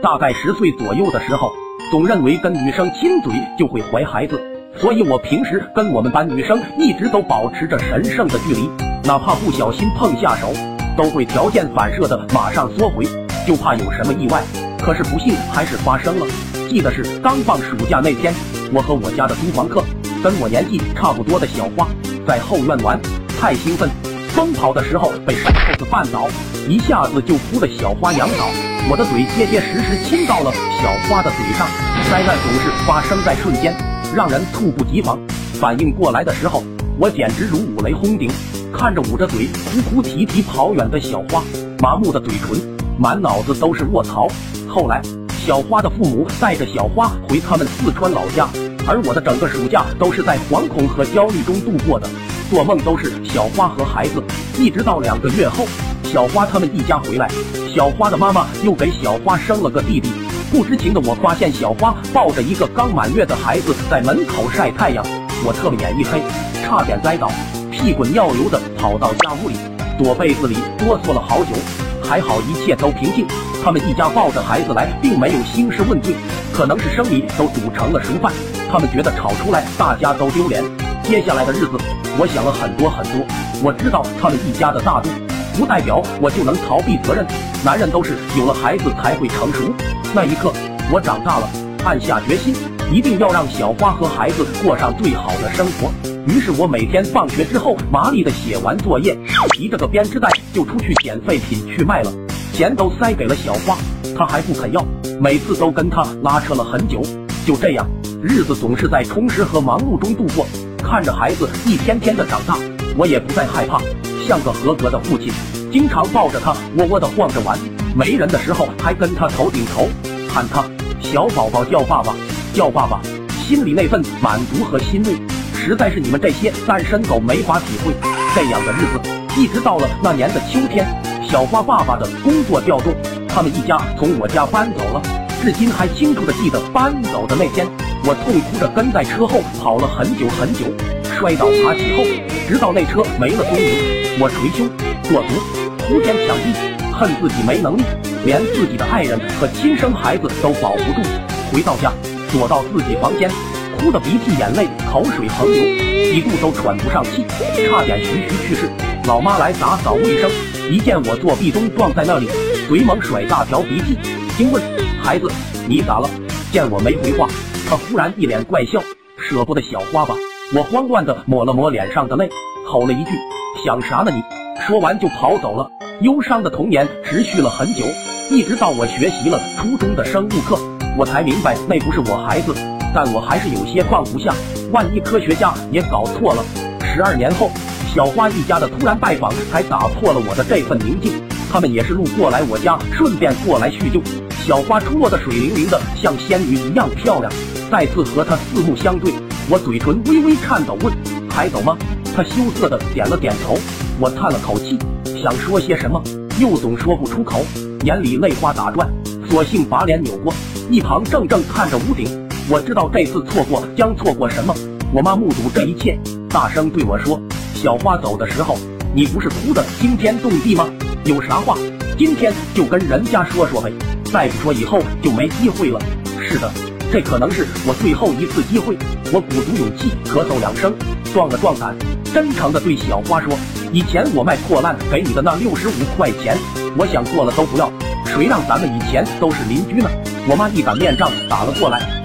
大概十岁左右的时候，总认为跟女生亲嘴就会怀孩子，所以我平时跟我们班女生一直都保持着神圣的距离，哪怕不小心碰下手，都会条件反射的马上缩回，就怕有什么意外。可是不幸还是发生了。记得是刚放暑假那天，我和我家的租房客，跟我年纪差不多的小花，在后院玩，太兴奋，疯跑的时候被石头子绊倒，一下子就扑了小花仰倒，我的嘴结结实实亲到了小花的嘴上。灾难总是发生在瞬间，让人猝不及防。反应过来的时候，我简直如五雷轰顶，看着捂着嘴哭哭啼啼跑远的小花，麻木的嘴唇，满脑子都是卧槽。后来。小花的父母带着小花回他们四川老家，而我的整个暑假都是在惶恐和焦虑中度过的，做梦都是小花和孩子。一直到两个月后，小花他们一家回来，小花的妈妈又给小花生了个弟弟。不知情的我发现小花抱着一个刚满月的孩子在门口晒太阳，我特么眼一黑，差点栽倒，屁滚尿流的跑到家屋里，躲被子里哆嗦了好久。还好一切都平静，他们一家抱着孩子来，并没有兴师问罪，可能是生米都煮成了熟饭，他们觉得吵出来大家都丢脸。接下来的日子，我想了很多很多。我知道他们一家的大度，不代表我就能逃避责任。男人都是有了孩子才会成熟。那一刻，我长大了，暗下决心，一定要让小花和孩子过上最好的生活。于是我每天放学之后，麻利的写完作业，提着个编织袋就出去捡废品去卖了，钱都塞给了小花，她还不肯要，每次都跟她拉扯了很久。就这样，日子总是在充实和忙碌中度过。看着孩子一天天的长大，我也不再害怕，像个合格的父亲，经常抱着他窝窝的晃着玩，没人的时候还跟他头顶头，喊他小宝宝叫爸爸，叫爸爸，心里那份满足和欣慰。实在是你们这些单身狗没法体会这样的日子。一直到了那年的秋天，小花爸爸的工作调动，他们一家从我家搬走了。至今还清楚的记得搬走的那天，我痛哭着跟在车后跑了很久很久，摔倒爬起后，直到那车没了踪影，我捶胸跺足，呼天抢地，恨自己没能力，连自己的爱人和亲生孩子都保不住。回到家，躲到自己房间。哭得鼻涕眼泪，口水横流，几度都喘不上气，差点徐徐去世。老妈来打扫卫生，一见我坐壁咚撞在那里，嘴猛甩大条鼻涕，惊问：“孩子，你咋了？”见我没回话，她忽然一脸怪笑：“舍不得小花吧？”我慌乱的抹了抹脸上的泪，吼了一句：“想啥呢你？”说完就跑走了。忧伤的童年持续了很久，一直到我学习了初中的生物课，我才明白那不是我孩子。但我还是有些放不下，万一科学家也搞错了。十二年后，小花一家的突然拜访，才打破了我的这份宁静。他们也是路过来我家，顺便过来叙旧。小花出落的水灵灵的，像仙女一样漂亮。再次和她四目相对，我嘴唇微微颤抖，问：“还走吗？”她羞涩的点了点头。我叹了口气，想说些什么，又总说不出口，眼里泪花打转，索性把脸扭过，一旁怔怔看着屋顶。我知道这次错过将错过什么。我妈目睹这一切，大声对我说：“小花走的时候，你不是哭得惊天动地吗？有啥话，今天就跟人家说说呗。再不说，以后就没机会了。”是的，这可能是我最后一次机会。我鼓足勇气，咳嗽两声，壮了壮胆，真诚地对小花说：“以前我卖破烂给你的那六十五块钱，我想过了都不要。谁让咱们以前都是邻居呢？”我妈一擀面杖打了过来。